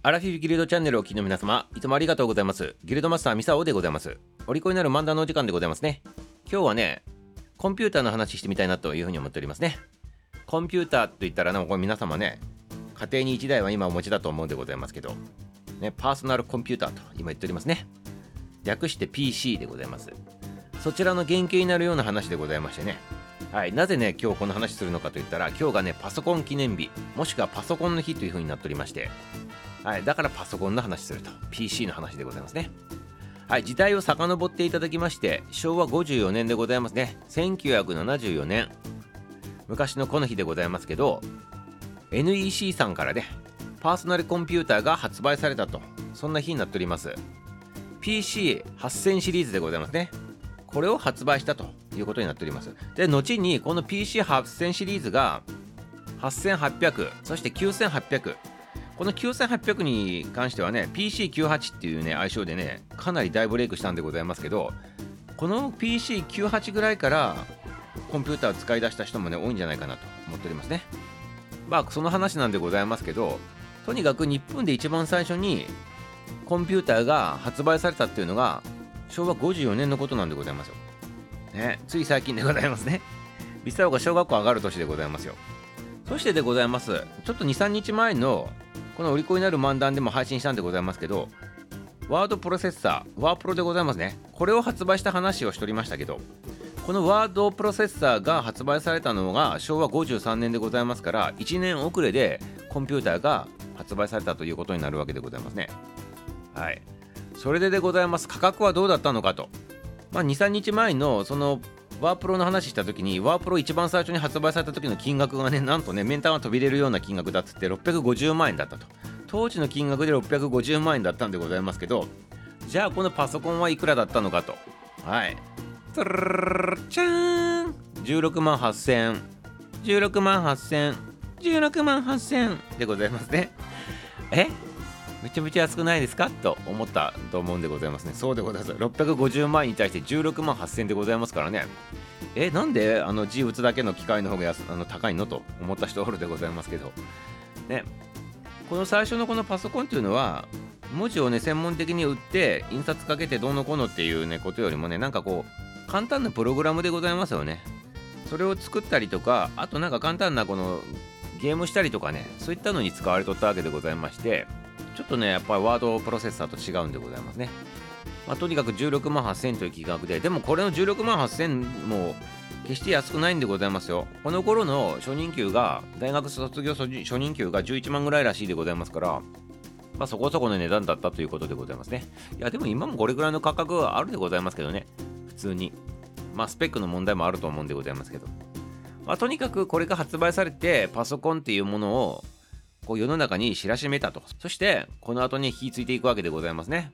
アラフィフギルドチャンネルをお聞きの皆様、いつもありがとうございます。ギルドマスターミサオでございます。お利口になる漫談のお時間でございますね。今日はね、コンピューターの話してみたいなというふうに思っておりますね。コンピューターといったらね、これ皆様ね、家庭に1台は今お持ちだと思うんでございますけど、ね、パーソナルコンピューターと今言っておりますね。略して PC でございます。そちらの原型になるような話でございましてね。はい、なぜね、今日この話するのかといったら、今日がね、パソコン記念日、もしくはパソコンの日という風になっておりまして、はい、だからパソコンの話すると、PC の話でございますね。はい、時代を遡っていただきまして、昭和54年でございますね。1974年。昔のこの日でございますけど、NEC さんからね、パーソナルコンピューターが発売されたと、そんな日になっております。PC8000 シリーズでございますね。これを発売したということになっております。で、後にこの PC8000 シリーズが8800、そして9800、この9800に関してはね、PC98 っていうね、愛称でね、かなり大ブレイクしたんでございますけど、この PC98 ぐらいからコンピューターを使い出した人もね、多いんじゃないかなと思っておりますね。まあ、その話なんでございますけど、とにかく日本で一番最初にコンピューターが発売されたっていうのが昭和54年のことなんでございますよ。ね、つい最近でございますね。ビスタオが小学校上がる年でございますよ。そしてでございます。ちょっと2、3日前のこのお利口になる漫談でも配信したんでございますけど、ワードプロセッサー、ワープロでございますね。これを発売した話をしておりましたけど、このワードプロセッサーが発売されたのが昭和53年でございますから、1年遅れでコンピューターが発売されたということになるわけでございますね。はい。それででございます価格はどうだったのかと、まあ、23日前のそのワープロの話した時にワープロ一番最初に発売された時の金額がねなんとねメンターが飛び出るような金額だっつって650万円だったと。当時の金額で650万円だったんでございますけどじゃあこのパソコンはいくらだったのかと。はい。トゥルルチャーン16万8000 16万8000 16万8000でございますねえめちゃめちゃ安くないですか？と思ったと思うんでございますね。そうでございます。650万円に対して16万8000円でございますからね。え、なんであの字打つだけの機械の方が安あの高いのと思った人おるでございますけど。ね。この最初のこのパソコンっていうのは、文字をね、専門的に打って、印刷かけてどうのこうのっていうね、ことよりもね、なんかこう、簡単なプログラムでございますよね。それを作ったりとか、あとなんか簡単なこのゲームしたりとかね、そういったのに使われとったわけでございまして、ちょっとね、やっぱりワードプロセッサーと違うんでございますね。まあ、とにかく16万8000という金額で、でもこれの16万8000も決して安くないんでございますよ。この頃の初任給が、大学卒業初任給が11万ぐらいらしいでございますから、まあ、そこそこの値段だったということでございますね。いや、でも今もこれぐらいの価格はあるでございますけどね、普通に。まあ、スペックの問題もあると思うんでございますけど。まあ、とにかくこれが発売されて、パソコンっていうものをこう世の中に知らしめたと。そして、この後に引き継いでいくわけでございますね。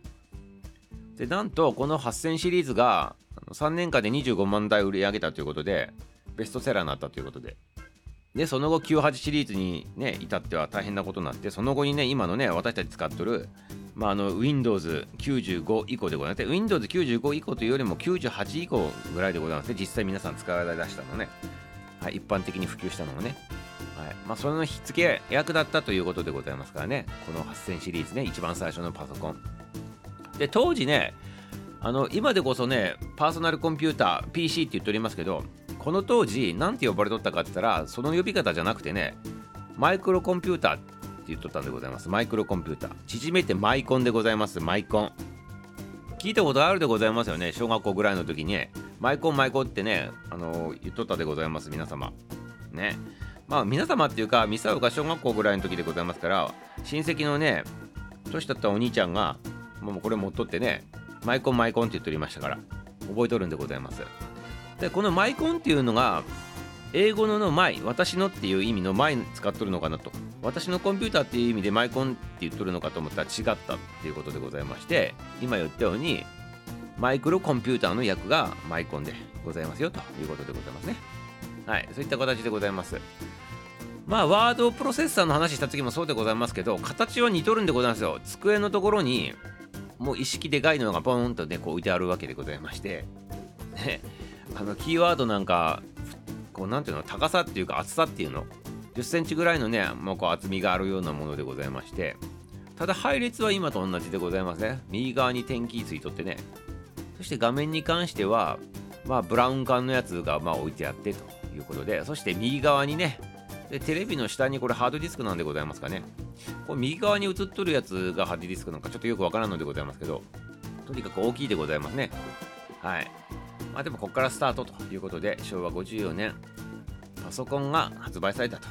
で、なんと、この8000シリーズが3年間で25万台売り上げたということで、ベストセラーになったということで。で、その後98シリーズにね、至っては大変なことになって、その後にね、今のね、私たち使ってる、まあ、あの Windows95 以降でございます。Windows95 以降というよりも98以降ぐらいでございますね。実際皆さん使われ出したのね。はい、一般的に普及したのもね。はいまあ、その火付け役だったということでございますからね、この8000シリーズね、一番最初のパソコン。で、当時ね、あの今でこそね、パーソナルコンピューター、PC って言っておりますけど、この当時、なんて呼ばれとったかって言ったら、その呼び方じゃなくてね、マイクロコンピューターって言っとったんでございます。マイクロコンピューター。縮めてマイコンでございます。マイコン。聞いたことあるでございますよね。小学校ぐらいの時に、マイコンマイコンってね、あの言っとったでございます、皆様。ね。まあ皆様っていうかミサオが小学校ぐらいの時でございますから親戚のね年だったお兄ちゃんがもうこれ持っとってねマイコンマイコンって言っておりましたから覚えとるんでございます。でこのマイコンっていうのが英語ののマイ私のっていう意味のマイ使っとるのかなと。私のコンピューターっていう意味でマイコンって言っとるのかと思ったら違ったっていうことでございまして今言ったようにマイクロコンピューターの役がマイコンでございますよということでございますね。はいそういった形でございます。まあ、ワードプロセッサーの話した時もそうでございますけど、形は似とるんでございますよ。机のところに、もう意識でかいのがポーンとね、こう置いてあるわけでございまして、ね、あの、キーワードなんか、こう、なんていうの、高さっていうか厚さっていうの、10センチぐらいのね、もうこう厚みがあるようなものでございまして、ただ配列は今と同じでございますね右側に点キーついとってね。そして画面に関してはまあブラウン管のやつがまあ置いてあってということで。そして右側にねでテレビの下にこれハードディスクなんでございますかね。これ右側に映っとるやつがハードディスクなんかちょっとよくわからんのでございますけどとにかく大きいでございますね。はい。まあでもここからスタートということで昭和54年パソコンが発売されたと、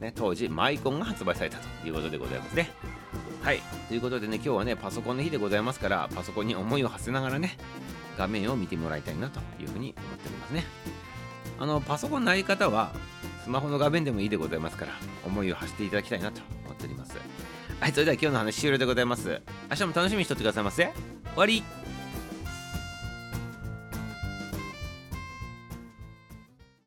ね、当時マイコンが発売されたということでございますね。はい。ということでね今日はねパソコンの日でございますからパソコンに思いを馳せながらね画面を見てもらいたいなというふうに思っておりますね。あのパソコンのやり方はスマホの画面でもいいでございますから思いを馳せていただきたいなと思っております。はいそれでは今日の話終了でございます。明日も楽しみにしとってくださいませ。終わり。